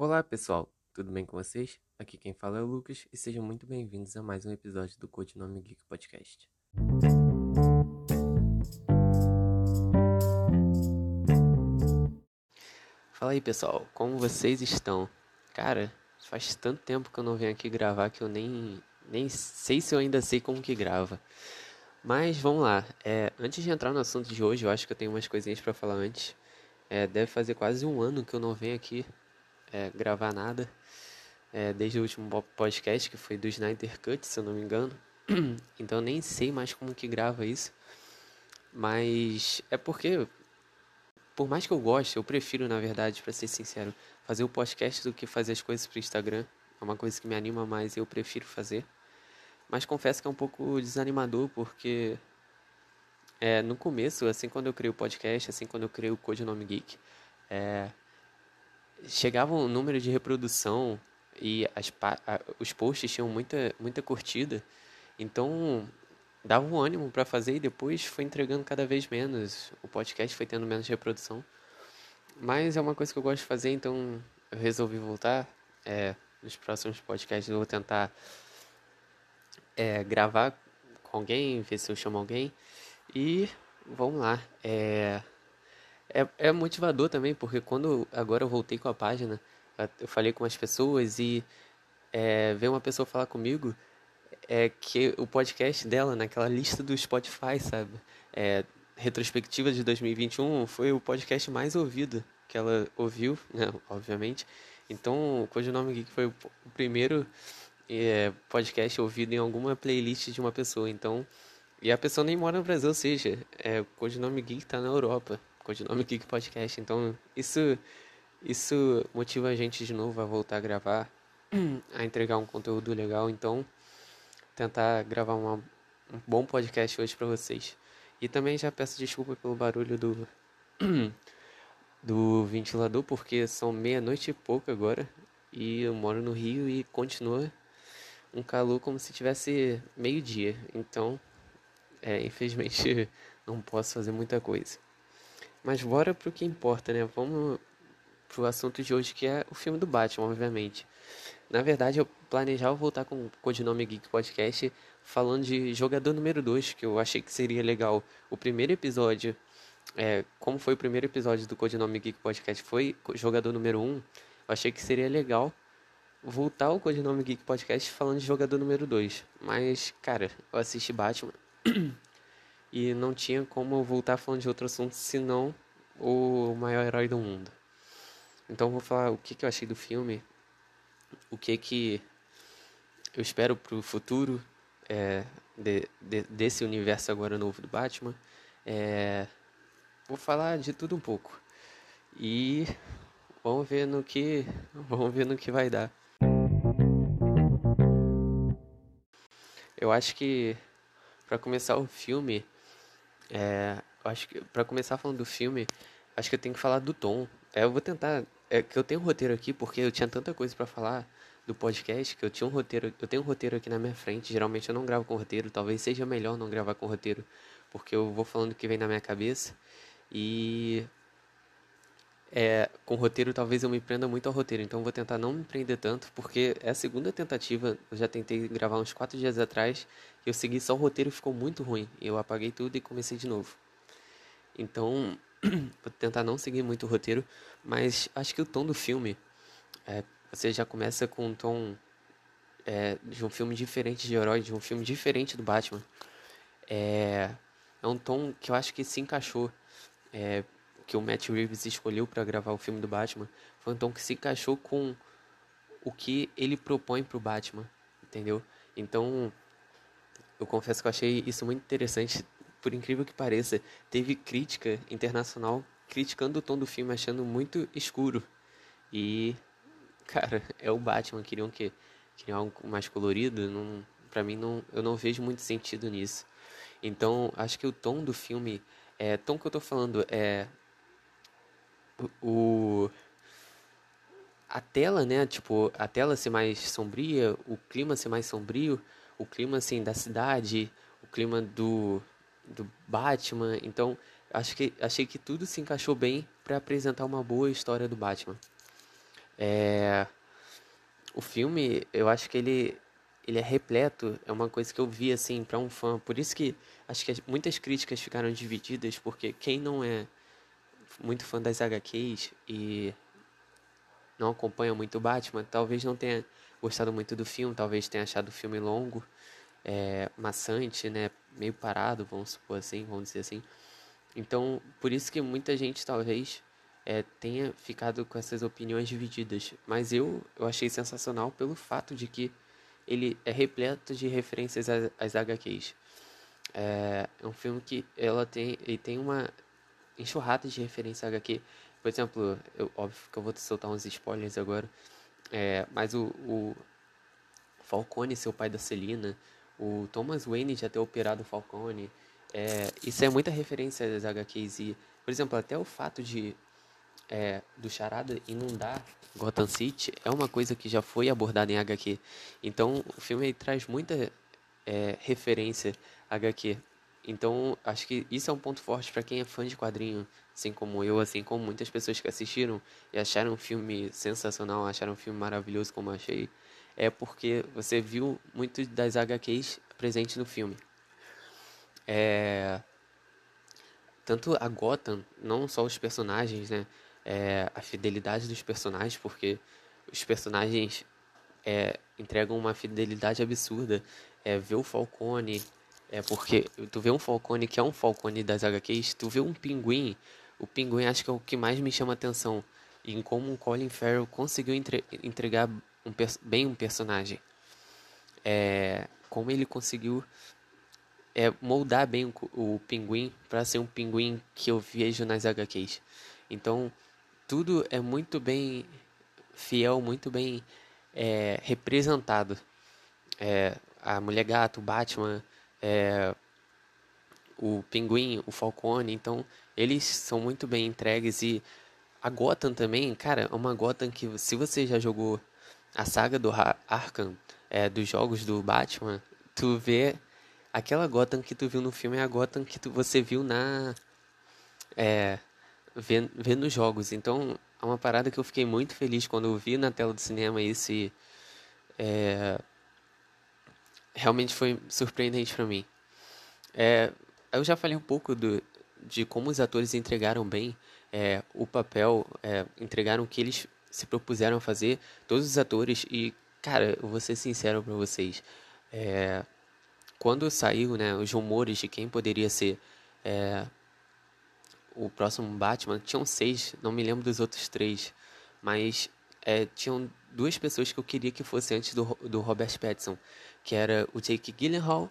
Olá pessoal, tudo bem com vocês? Aqui quem fala é o Lucas e sejam muito bem-vindos a mais um episódio do Codinome Geek Podcast. Fala aí pessoal, como vocês estão? Cara, faz tanto tempo que eu não venho aqui gravar que eu nem, nem sei se eu ainda sei como que grava. Mas vamos lá, é, antes de entrar no assunto de hoje, eu acho que eu tenho umas coisinhas para falar antes. É, deve fazer quase um ano que eu não venho aqui é, gravar nada. É, desde o último podcast, que foi do Snyder Cut, se eu não me engano. então nem sei mais como que grava isso. Mas é porque, por mais que eu goste, eu prefiro, na verdade, para ser sincero, fazer o podcast do que fazer as coisas pro Instagram. É uma coisa que me anima mais e eu prefiro fazer. Mas confesso que é um pouco desanimador, porque é, no começo, assim quando eu criei o podcast, assim quando eu criei o Codinome Geek, é, chegava um número de reprodução e as, os posts tinham muita, muita curtida, então dava um ânimo para fazer e depois foi entregando cada vez menos. O podcast foi tendo menos reprodução. Mas é uma coisa que eu gosto de fazer, então eu resolvi voltar. É, nos próximos podcasts eu vou tentar é, gravar com alguém, ver se eu chamo alguém. E vamos lá. É, é, é motivador também, porque quando agora eu voltei com a página, eu falei com as pessoas e é, veio uma pessoa falar comigo é que o podcast dela, naquela lista do Spotify, sabe? É, retrospectiva de 2021 foi o podcast mais ouvido que ela ouviu, né, obviamente. Então, o Codinome Geek foi o primeiro é, podcast ouvido em alguma playlist de uma pessoa. Então, e a pessoa nem mora no Brasil, ou seja, é, o Codinome Geek está na Europa codinome Geek Podcast. Então, isso, isso motiva a gente de novo a voltar a gravar, a entregar um conteúdo legal. Então, tentar gravar uma, um bom podcast hoje para vocês. E também já peço desculpa pelo barulho do, do ventilador, porque são meia-noite e pouco agora. E eu moro no Rio e continua um calor como se tivesse meio-dia. Então, é, infelizmente, não posso fazer muita coisa. Mas bora pro que importa, né? Vamos pro assunto de hoje, que é o filme do Batman, obviamente. Na verdade, eu planejava voltar com o Codinome Geek Podcast falando de jogador número 2, que eu achei que seria legal. O primeiro episódio, é, como foi o primeiro episódio do Codinome Geek Podcast, foi jogador número 1, um, eu achei que seria legal voltar ao Codinome Geek Podcast falando de jogador número 2. Mas, cara, eu assisti Batman e não tinha como voltar falando de outro assunto senão o maior herói do mundo. Então vou falar o que, que eu achei do filme, o que que eu espero pro futuro é, de, de, desse universo agora novo do Batman. É, vou falar de tudo um pouco e vamos ver no que vamos ver no que vai dar. Eu acho que para começar o filme é, acho que para começar falando do filme, acho que eu tenho que falar do tom. É, eu vou tentar, é que eu tenho um roteiro aqui porque eu tinha tanta coisa para falar do podcast que eu tinha um roteiro, eu tenho um roteiro aqui na minha frente. Geralmente eu não gravo com roteiro, talvez seja melhor não gravar com roteiro, porque eu vou falando o que vem na minha cabeça e é, com roteiro talvez eu me prenda muito ao roteiro, então vou tentar não me prender tanto, porque é a segunda tentativa, eu já tentei gravar uns quatro dias atrás, eu segui só o roteiro e ficou muito ruim, eu apaguei tudo e comecei de novo. Então, vou tentar não seguir muito o roteiro, mas acho que o tom do filme, é, você já começa com um tom é, de um filme diferente de herói, de um filme diferente do Batman. É, é um tom que eu acho que se encaixou é, que o Matt Reeves escolheu para gravar o filme do Batman foi um tom que se encaixou com o que ele propõe para o Batman, entendeu? Então, eu confesso que eu achei isso muito interessante, por incrível que pareça. Teve crítica internacional criticando o tom do filme, achando muito escuro. E, cara, é o Batman, queriam que queriam algo mais colorido, não, para mim não, eu não vejo muito sentido nisso. Então, acho que o tom do filme, é, tom que eu tô falando é o a tela, né, tipo, a tela ser mais sombria, o clima ser mais sombrio, o clima assim da cidade, o clima do do Batman. Então, acho que achei que tudo se encaixou bem para apresentar uma boa história do Batman. É... O filme, eu acho que ele, ele é repleto, é uma coisa que eu vi assim para um fã. Por isso que acho que muitas críticas ficaram divididas, porque quem não é muito fã das HQs e não acompanha muito o Batman, talvez não tenha gostado muito do filme, talvez tenha achado o filme longo, é, maçante, né, meio parado, vamos supor assim, vamos dizer assim. Então, por isso que muita gente talvez é, tenha ficado com essas opiniões divididas. Mas eu, eu achei sensacional pelo fato de que ele é repleto de referências às, às HQs. É, é um filme que ela tem, ele tem uma enxurrada de referência à HQ. Por exemplo, eu, óbvio que eu vou soltar uns spoilers agora, é, mas o, o Falcone, seu pai da Celina, o Thomas Wayne já ter operado o Falcone, é, isso é muita referência das HQs e, por exemplo, até o fato de é, do Charada inundar Gotham City é uma coisa que já foi abordada em HQ. Então, o filme traz muita é, referência a HQ. Então, acho que isso é um ponto forte para quem é fã de quadrinho, assim como eu, assim como muitas pessoas que assistiram e acharam o filme sensacional, acharam o filme maravilhoso como eu achei, é porque você viu muito das HQs presentes no filme. É... Tanto a Gotham, não só os personagens, né? É, a fidelidade dos personagens, porque os personagens é, entregam uma fidelidade absurda. É, ver o Falcone, é porque tu vê um Falcone que é um Falcone das HQs, tu vê um Pinguim, o Pinguim acho que é o que mais me chama atenção em como o Colin Farrell conseguiu entre, entregar um, bem um personagem. É, como ele conseguiu é, moldar bem o, o pinguim para ser um pinguim que eu vejo nas HQs. Então, tudo é muito bem fiel, muito bem é, representado. É, a Mulher Gato, Batman, é, o Pinguim, o Falcone, então eles são muito bem entregues e a Gotham também, cara, é uma Gotham que se você já jogou a saga do Arkham, é, dos jogos do Batman, tu vê aquela Gotham que tu viu no filme é a Gotham que tu, você viu na é, vê, vê nos jogos. Então, é uma parada que eu fiquei muito feliz quando eu vi na tela do cinema isso e é, realmente foi surpreendente para mim. É, eu já falei um pouco do, de como os atores entregaram bem é, o papel, é, entregaram o que eles se propuseram a fazer, todos os atores, e, cara, eu vou ser sincero para vocês, é, quando saiu né, os rumores de quem poderia ser é, o próximo Batman, tinham seis, não me lembro dos outros três, mas é, tinham duas pessoas que eu queria que fosse antes do, do Robert Pattinson, que era o Jake Gyllenhaal,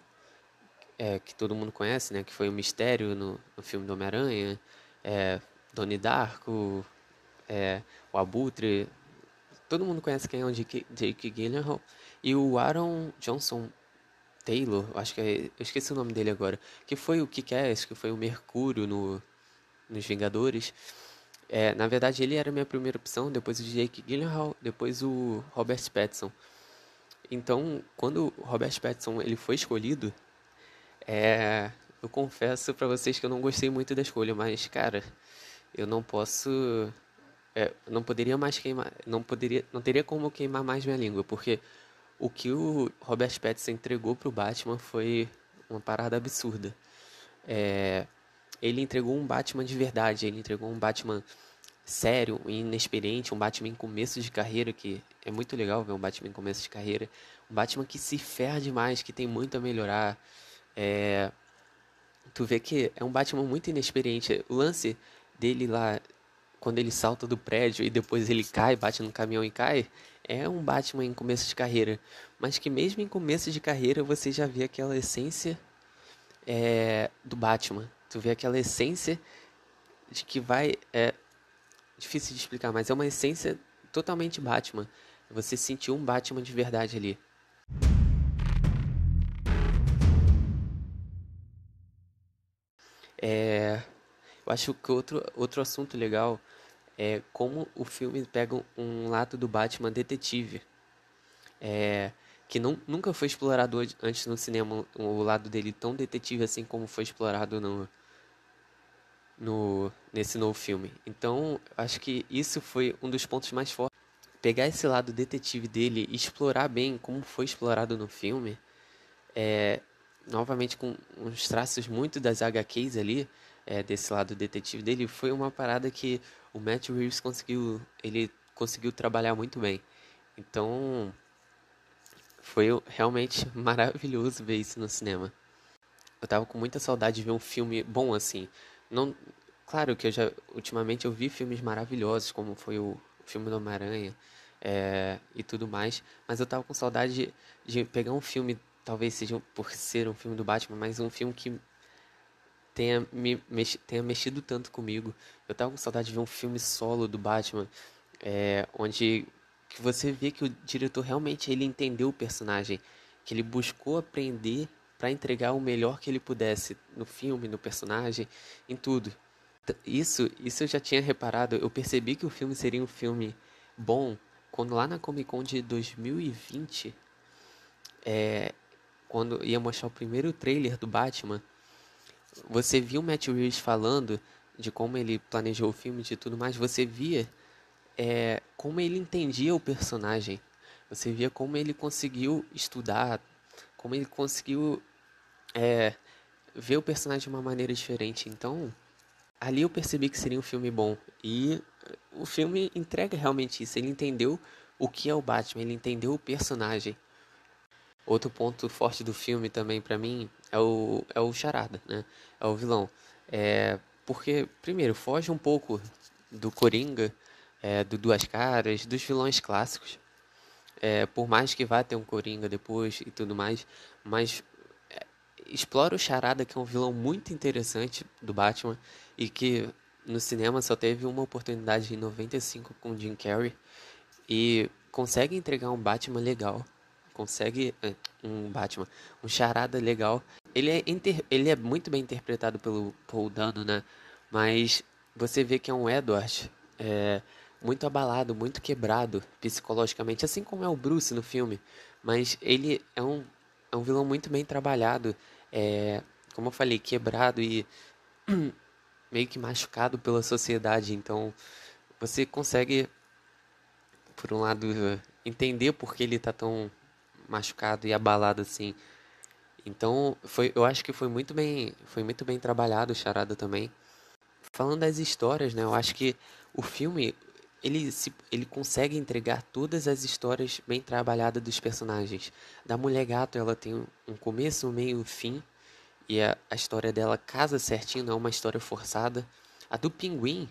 é, que todo mundo conhece, né, que foi o Mistério no, no filme do Homem-Aranha, é, Donnie Darko, é, o Abutre, todo mundo conhece quem é o Jake, Jake Gyllenhaal, e o Aaron Johnson Taylor, acho que é, eu esqueci o nome dele agora, que foi o Kick-Ass, que foi o Mercúrio no, nos Vingadores. É, na verdade, ele era a minha primeira opção, depois o Jake Gyllenhaal, depois o Robert Pattinson. Então, quando o Robert Pattinson ele foi escolhido, é, eu confesso para vocês que eu não gostei muito da escolha, mas cara, eu não posso, é, não poderia mais queimar, não poderia, não teria como queimar mais minha língua, porque o que o Robert Pattinson entregou pro Batman foi uma parada absurda. É, ele entregou um Batman de verdade, ele entregou um Batman sério, inexperiente, um Batman em começo de carreira, que é muito legal ver um Batman em começo de carreira, um Batman que se ferra demais, que tem muito a melhorar. É... Tu vê que é um Batman muito inexperiente. O lance dele lá, quando ele salta do prédio e depois ele cai, bate no caminhão e cai, é um Batman em começo de carreira. Mas que mesmo em começo de carreira você já vê aquela essência é, do Batman. Tu vê aquela essência de que vai. É, difícil de explicar, mas é uma essência totalmente Batman. Você sentiu um Batman de verdade ali. É, eu acho que outro, outro assunto legal é como o filme pega um lado do Batman detetive. É, que não, nunca foi explorado antes no cinema o lado dele tão detetive assim como foi explorado no, no nesse novo filme. Então, acho que isso foi um dos pontos mais fortes pegar esse lado detetive dele e explorar bem como foi explorado no filme, é, novamente com uns traços muito das HQs ali, é, desse lado detetive dele, foi uma parada que o Matt Reeves conseguiu, ele conseguiu trabalhar muito bem. Então, foi realmente maravilhoso ver isso no cinema. Eu tava com muita saudade de ver um filme bom assim. Não, claro que eu já ultimamente eu vi filmes maravilhosos, como foi o filme do Homem-Aranha é, e tudo mais, mas eu tava com saudade de, de pegar um filme, talvez seja por ser um filme do Batman, mas um filme que tenha, me, mex, tenha mexido tanto comigo. Eu tava com saudade de ver um filme solo do Batman, é, onde que você vê que o diretor realmente ele entendeu o personagem, que ele buscou aprender para entregar o melhor que ele pudesse no filme, no personagem, em tudo. Isso, isso eu já tinha reparado. Eu percebi que o filme seria um filme bom quando lá na Comic Con de 2020, é, quando ia mostrar o primeiro trailer do Batman, você viu o Matt Reeves falando de como ele planejou o filme e tudo mais, você via é, como ele entendia o personagem, você via como ele conseguiu estudar, como ele conseguiu é, ver o personagem de uma maneira diferente. Então, ali eu percebi que seria um filme bom. E o filme entrega realmente isso. Ele entendeu o que é o Batman, ele entendeu o personagem. Outro ponto forte do filme também para mim é o, é o Charada, né? É o vilão. É, porque, primeiro, foge um pouco do Coringa, é, do Duas Caras, dos vilões clássicos. É, por mais que vá ter um Coringa depois e tudo mais, mas explora o Charada, que é um vilão muito interessante do Batman e que no cinema só teve uma oportunidade em 95 com Jim Carrey e consegue entregar um Batman legal consegue é, um Batman, um charada legal. Ele é, inter, ele é muito bem interpretado pelo Paul Dano, né? Mas você vê que é um Edward é, muito abalado, muito quebrado psicologicamente, assim como é o Bruce no filme. Mas ele é um, é um vilão muito bem trabalhado, é, como eu falei, quebrado e meio que machucado pela sociedade. Então você consegue, por um lado, entender por que ele está tão machucado e abalado assim. Então, foi, eu acho que foi muito bem, foi muito bem trabalhado o Charada também. Falando das histórias, né? Eu acho que o filme ele, se, ele consegue entregar todas as histórias bem trabalhadas dos personagens. Da Mulher Gato, ela tem um começo, um meio, um fim. E a, a história dela casa certinho, não é uma história forçada. A do Pinguim,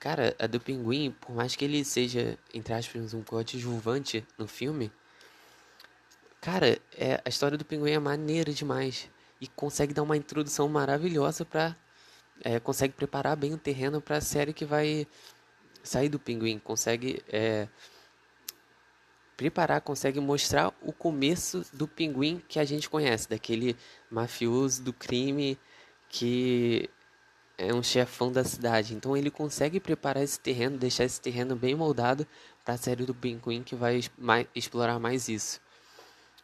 cara, a do Pinguim, por mais que ele seja, entre aspas, um coadjuvante no filme, Cara, é, a história do pinguim é maneira demais. E consegue dar uma introdução maravilhosa pra. É, consegue preparar bem o terreno para a série que vai sair do pinguim. Consegue é, preparar, consegue mostrar o começo do pinguim que a gente conhece, daquele mafioso do crime que é um chefão da cidade. Então ele consegue preparar esse terreno, deixar esse terreno bem moldado para a série do pinguim que vai mais, explorar mais isso.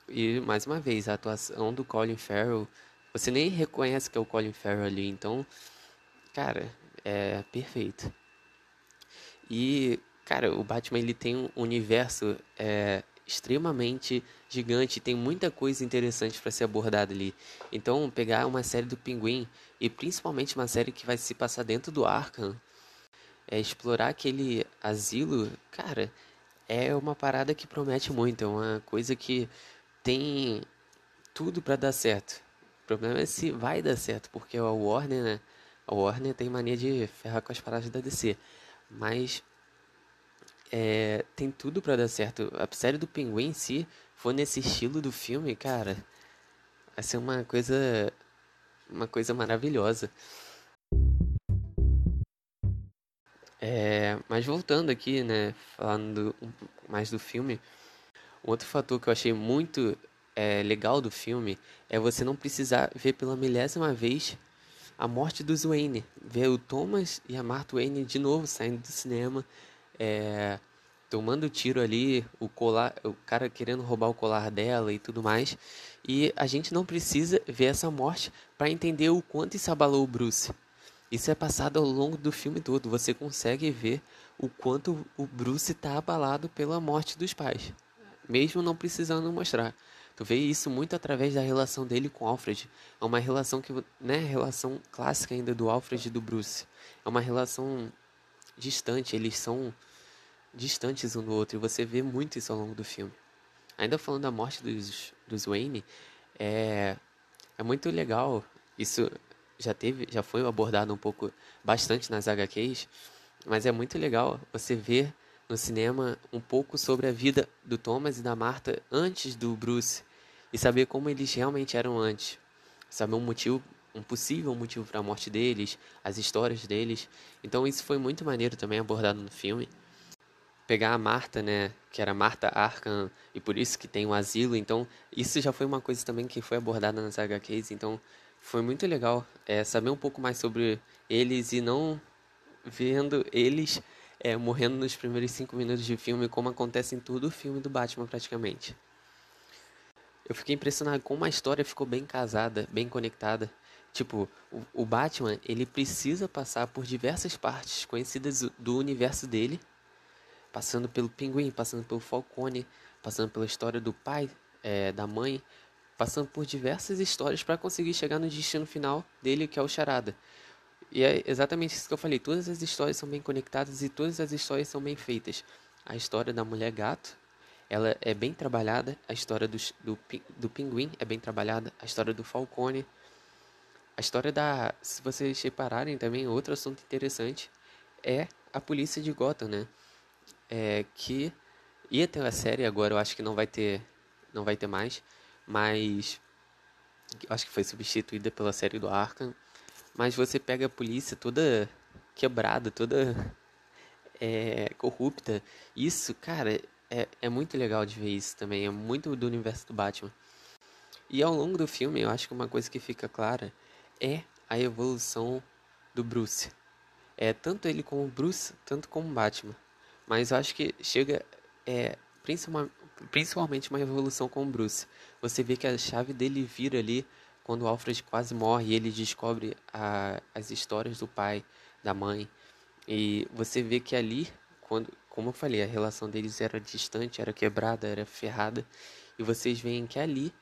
E mais uma vez, a atuação do Colin Farrell, você nem reconhece que é o Colin Farrell ali, então, cara, é perfeito. E, cara, o Batman ele tem um universo é, extremamente gigante, tem muita coisa interessante para ser abordada ali. Então, pegar uma série do Pinguim e principalmente uma série que vai se passar dentro do Arkham, é explorar aquele asilo, cara, é uma parada que promete muito, é uma coisa que tem tudo para dar certo. O problema é se vai dar certo, porque a Warner, né? A Warner tem mania de ferrar com as paradas da DC. Mas é, tem tudo para dar certo. A série do Pinguim, se for nesse estilo do filme, cara, vai ser uma coisa uma coisa maravilhosa. É, mas voltando aqui, né, falando mais do filme, Outro fator que eu achei muito é, legal do filme é você não precisar ver pela milésima vez a morte do Wayne. Ver o Thomas e a Martha Wayne de novo saindo do cinema, é, tomando tiro ali, o, colar, o cara querendo roubar o colar dela e tudo mais. E a gente não precisa ver essa morte para entender o quanto isso abalou o Bruce. Isso é passado ao longo do filme todo. Você consegue ver o quanto o Bruce está abalado pela morte dos pais, mesmo não precisando mostrar. Tu vê isso muito através da relação dele com Alfred. É uma relação que, né, relação clássica ainda do Alfred e do Bruce. É uma relação distante, eles são distantes um do outro e você vê muito isso ao longo do filme. Ainda falando da morte dos, dos Wayne, é, é muito legal. Isso já teve, já foi abordado um pouco bastante nas HQs, mas é muito legal você ver no cinema um pouco sobre a vida do Thomas e da Martha antes do Bruce e saber como eles realmente eram antes. Saber um motivo, um possível motivo para a morte deles, as histórias deles. Então isso foi muito maneiro também abordado no filme. Pegar a Marta, né, que era Marta Arkham, e por isso que tem um asilo, então isso já foi uma coisa também que foi abordada nas HQs, então foi muito legal é, saber um pouco mais sobre eles e não vendo eles é, morrendo nos primeiros cinco minutos de filme, como acontece em todo o filme do Batman praticamente. Eu fiquei impressionado como a história ficou bem casada, bem conectada. Tipo, o, o Batman, ele precisa passar por diversas partes conhecidas do universo dele, passando pelo Pinguim, passando pelo Falcone, passando pela história do pai, é, da mãe, passando por diversas histórias para conseguir chegar no destino final dele, que é o Charada. E é exatamente isso que eu falei. Todas as histórias são bem conectadas e todas as histórias são bem feitas. A história da mulher gato, ela é bem trabalhada. A história do, do, do pinguim é bem trabalhada. A história do falcone. A história da... Se vocês repararem também, outro assunto interessante é a polícia de Gotham, né? É, que ia ter a série, agora eu acho que não vai ter, não vai ter mais. Mas... Acho que foi substituída pela série do Arkham mas você pega a polícia toda quebrada, toda é, corrupta. Isso, cara, é, é muito legal de ver isso também. É muito do universo do Batman. E ao longo do filme, eu acho que uma coisa que fica clara é a evolução do Bruce. É tanto ele como Bruce, tanto como Batman. Mas eu acho que chega é, principalmente uma evolução com o Bruce. Você vê que a chave dele vira ali quando Alfred quase morre ele descobre a, as histórias do pai, da mãe. E você vê que ali, quando, como eu falei, a relação deles era distante, era quebrada, era ferrada. E vocês veem que ali,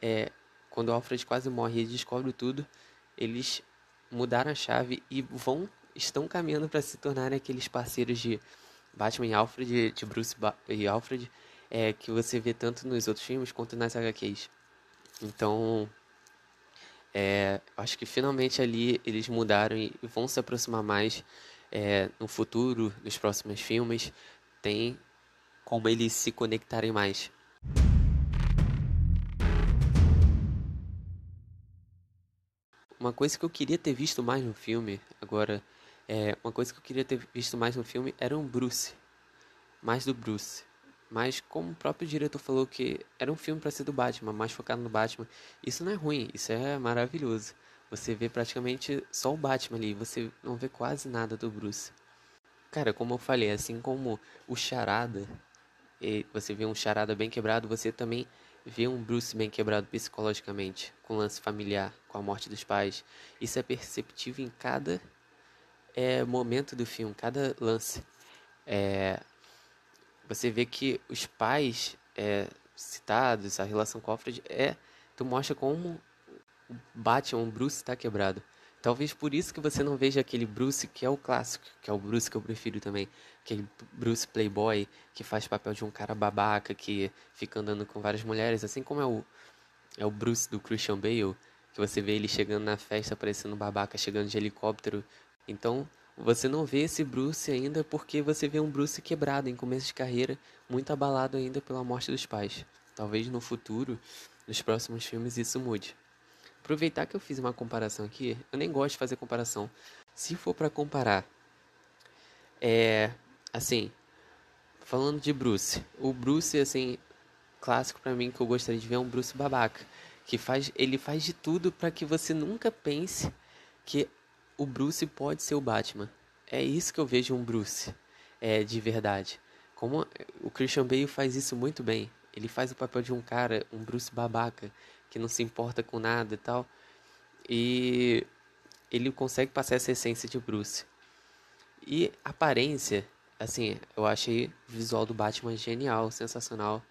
é, quando Alfred quase morre e descobre tudo, eles mudaram a chave e vão estão caminhando para se tornarem aqueles parceiros de Batman e Alfred, de Bruce ba e Alfred, é, que você vê tanto nos outros filmes quanto nas HQs. Então, é, acho que finalmente ali eles mudaram e vão se aproximar mais é, no futuro, nos próximos filmes. Tem como eles se conectarem mais. Uma coisa que eu queria ter visto mais no filme, agora, é, uma coisa que eu queria ter visto mais no filme era um Bruce. Mais do Bruce. Mas como o próprio diretor falou que era um filme para ser do Batman, mais focado no Batman, isso não é ruim, isso é maravilhoso. Você vê praticamente só o Batman ali, você não vê quase nada do Bruce. Cara, como eu falei, assim como o Charada, você vê um Charada bem quebrado, você também vê um Bruce bem quebrado psicologicamente, com lance familiar, com a morte dos pais. Isso é perceptível em cada é, momento do filme, cada lance. É, você vê que os pais é, citados, a relação com Alfred, é, tu mostra como o Batman, o Bruce está quebrado. Talvez por isso que você não veja aquele Bruce que é o clássico, que é o Bruce que eu prefiro também. Aquele Bruce playboy que faz papel de um cara babaca que fica andando com várias mulheres, assim como é o, é o Bruce do Christian Bale, que você vê ele chegando na festa parecendo babaca, chegando de helicóptero. Então, você não vê esse Bruce ainda porque você vê um Bruce quebrado em começo de carreira, muito abalado ainda pela morte dos pais. Talvez no futuro, nos próximos filmes, isso mude. Aproveitar que eu fiz uma comparação aqui, eu nem gosto de fazer comparação. Se for para comparar, é assim, falando de Bruce, o Bruce assim clássico para mim que eu gostaria de ver é um Bruce babaca, que faz ele faz de tudo para que você nunca pense que o Bruce pode ser o Batman. É isso que eu vejo um Bruce é, de verdade. Como o Christian Bale faz isso muito bem. Ele faz o papel de um cara, um Bruce babaca, que não se importa com nada e tal. E ele consegue passar essa essência de Bruce. E aparência, assim, eu achei o visual do Batman genial, sensacional,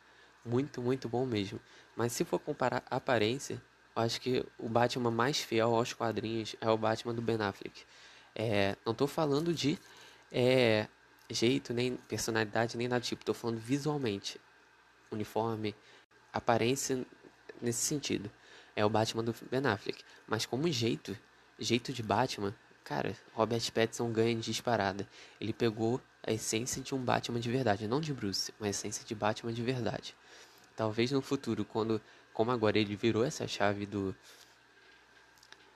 muito, muito bom mesmo. Mas se for comparar aparência, acho que o Batman mais fiel aos quadrinhos é o Batman do Ben Affleck. É, não estou falando de é, jeito, nem personalidade, nem nada tipo. Estou falando visualmente. Uniforme, aparência nesse sentido. É o Batman do Ben Affleck. Mas como jeito, jeito de Batman, cara, Robert Pattinson ganha de disparada. Ele pegou a essência de um Batman de verdade. Não de Bruce, mas a essência de Batman de verdade. Talvez no futuro, quando como agora ele virou essa chave do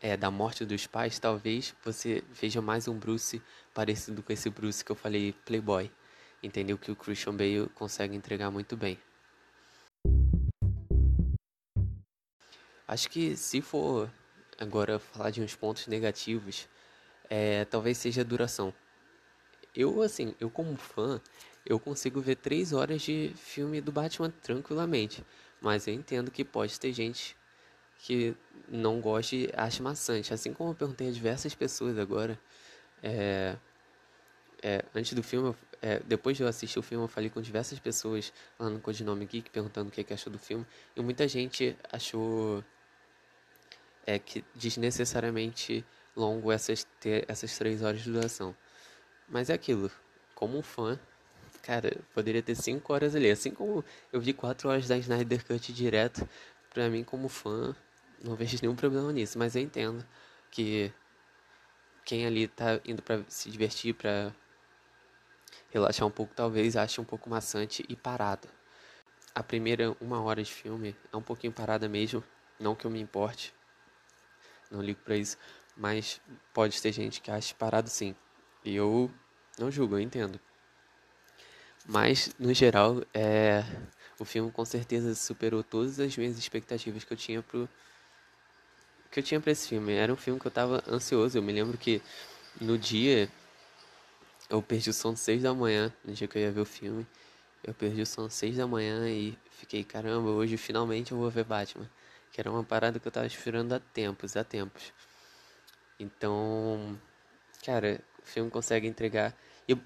é, da morte dos pais, talvez você veja mais um Bruce parecido com esse Bruce que eu falei, Playboy. Entendeu? Que o Christian Bale consegue entregar muito bem. Acho que se for agora falar de uns pontos negativos, é, talvez seja a duração. Eu, assim, eu como fã, eu consigo ver três horas de filme do Batman tranquilamente. Mas eu entendo que pode ter gente que não goste e ache maçante. Assim como eu perguntei a diversas pessoas agora, é, é, antes do filme, é, depois de eu assistir o filme, eu falei com diversas pessoas lá no Codinome Geek perguntando o que, que achou do filme. E muita gente achou é, que desnecessariamente longo essas, ter essas três horas de duração. Mas é aquilo, como um fã, Cara, poderia ter 5 horas ali. Assim como eu vi 4 horas da Snyder Cut direto, pra mim, como fã, não vejo nenhum problema nisso. Mas eu entendo que quem ali tá indo pra se divertir, pra relaxar um pouco, talvez ache um pouco maçante e parado. A primeira uma hora de filme é um pouquinho parada mesmo, não que eu me importe, não ligo pra isso, mas pode ter gente que ache parado sim. E eu não julgo, eu entendo. Mas, no geral, é, o filme com certeza superou todas as minhas expectativas que eu tinha pro que eu tinha para esse filme. Era um filme que eu tava ansioso. Eu me lembro que no dia eu perdi o som seis da manhã, no dia que eu ia ver o filme. Eu perdi o som seis da manhã e fiquei, caramba, hoje finalmente eu vou ver Batman. Que era uma parada que eu tava esperando há tempos, há tempos. Então, cara, o filme consegue entregar. E,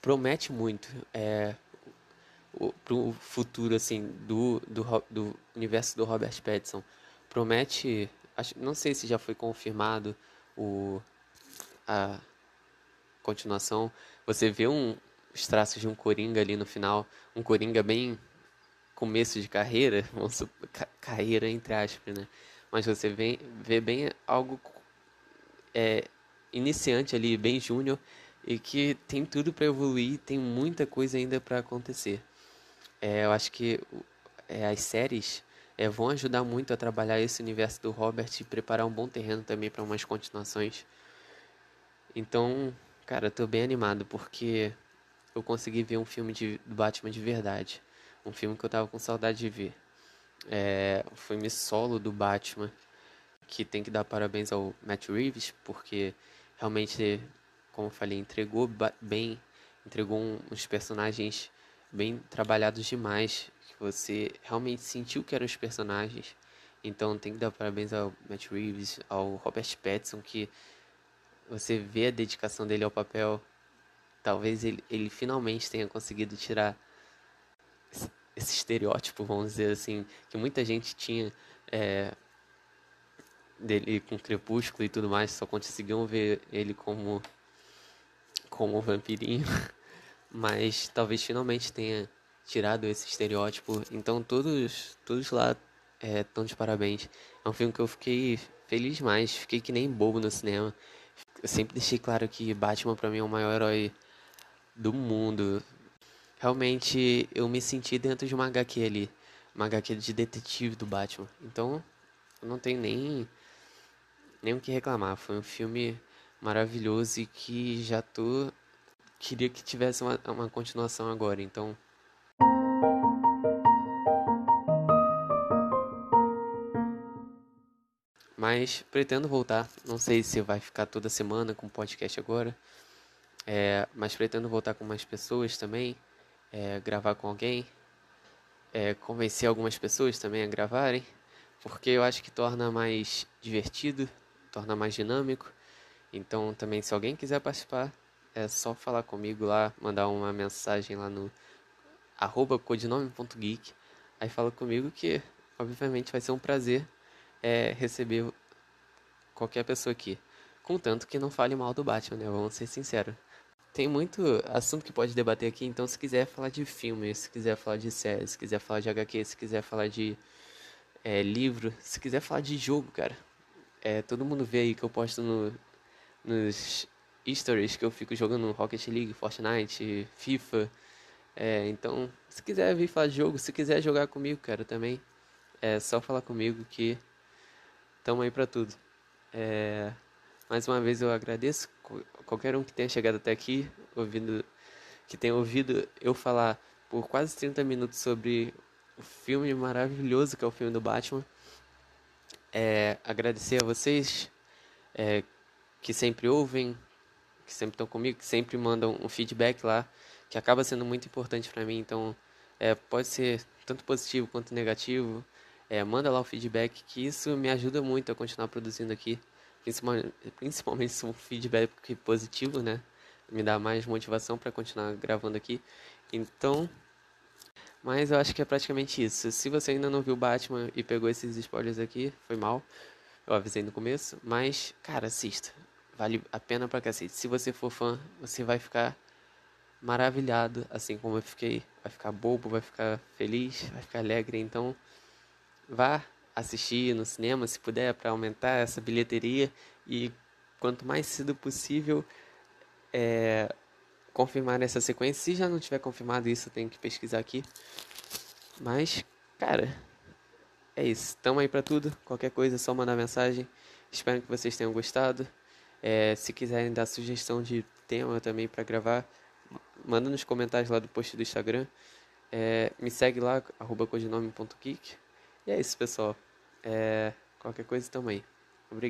promete muito é, para o futuro assim do, do, do universo do Robert Pattinson. Promete, acho, não sei se já foi confirmado o a continuação. Você vê um, os traços de um Coringa ali no final, um Coringa bem começo de carreira, vamos carreira entre aspas, né? Mas você vê, vê bem algo é, iniciante ali, bem júnior, e que tem tudo para evoluir, tem muita coisa ainda para acontecer. É, eu acho que é, as séries é, vão ajudar muito a trabalhar esse universo do Robert e preparar um bom terreno também para umas continuações. Então, cara, eu tô bem animado porque eu consegui ver um filme de, do Batman de verdade. Um filme que eu tava com saudade de ver. É, o filme solo do Batman, que tem que dar parabéns ao Matt Reeves, porque realmente como eu falei, entregou bem, entregou uns personagens bem trabalhados demais, que você realmente sentiu que eram os personagens. Então tem que dar parabéns ao Matt Reeves, ao Robert Pattinson, que você vê a dedicação dele ao papel. Talvez ele, ele finalmente tenha conseguido tirar esse estereótipo, vamos dizer assim, que muita gente tinha é, dele com Crepúsculo e tudo mais, só conseguiam ver ele como como vampirinho, mas talvez finalmente tenha tirado esse estereótipo. Então todos, todos lá estão é, de parabéns. É um filme que eu fiquei feliz demais, fiquei que nem bobo no cinema. Eu sempre deixei claro que Batman para mim é o maior herói do mundo. Realmente eu me senti dentro de uma HQ ali, uma HQ de detetive do Batman. Então eu não tenho nem nem o que reclamar. Foi um filme maravilhoso e que já tô queria que tivesse uma, uma continuação agora, então Mas pretendo voltar. Não sei se vai ficar toda semana com podcast agora. É, mas pretendo voltar com mais pessoas também. É, gravar com alguém. É, convencer algumas pessoas também a gravarem. Porque eu acho que torna mais divertido, torna mais dinâmico. Então, também, se alguém quiser participar, é só falar comigo lá, mandar uma mensagem lá no arroba codinome.geek. Aí fala comigo que, obviamente, vai ser um prazer é, receber qualquer pessoa aqui. Contanto que não fale mal do Batman, né? Vamos ser sinceros. Tem muito assunto que pode debater aqui, então se quiser falar de filmes, se quiser falar de séries, se quiser falar de HQ, se quiser falar de é, livro, se quiser falar de jogo, cara. É, todo mundo vê aí que eu posto no, nos stories que eu fico jogando Rocket League, Fortnite, FIFA. É, então, se quiser vir falar de jogo, se quiser jogar comigo, cara, também, é só falar comigo que tamo aí pra tudo. É, mais uma vez eu agradeço qualquer um que tenha chegado até aqui, ouvindo, que tenha ouvido eu falar por quase 30 minutos sobre o filme maravilhoso que é o filme do Batman. É, agradecer a vocês é, que sempre ouvem, que sempre estão comigo, que sempre mandam um feedback lá, que acaba sendo muito importante para mim. Então, é, pode ser tanto positivo quanto negativo. É, manda lá o feedback, que isso me ajuda muito a continuar produzindo aqui principalmente se um feedback positivo, né? Me dá mais motivação para continuar gravando aqui. Então, mas eu acho que é praticamente isso. Se você ainda não viu Batman e pegou esses spoilers aqui, foi mal. Eu avisei no começo, mas cara, assista. Vale a pena para cacete. Se você for fã, você vai ficar maravilhado, assim como eu fiquei. Vai ficar bobo, vai ficar feliz, vai ficar alegre. Então, vá assistir no cinema, se puder, para aumentar essa bilheteria e quanto mais cedo possível é, confirmar essa sequência. Se já não tiver confirmado isso, eu tenho que pesquisar aqui. Mas, cara, é isso. Tamo aí para tudo. Qualquer coisa é só mandar mensagem. Espero que vocês tenham gostado. É, se quiserem dar sugestão de tema também para gravar, manda nos comentários lá do post do Instagram. É, me segue lá, arroba codinome.geek. E é isso, pessoal. É, qualquer coisa também. Obrigado.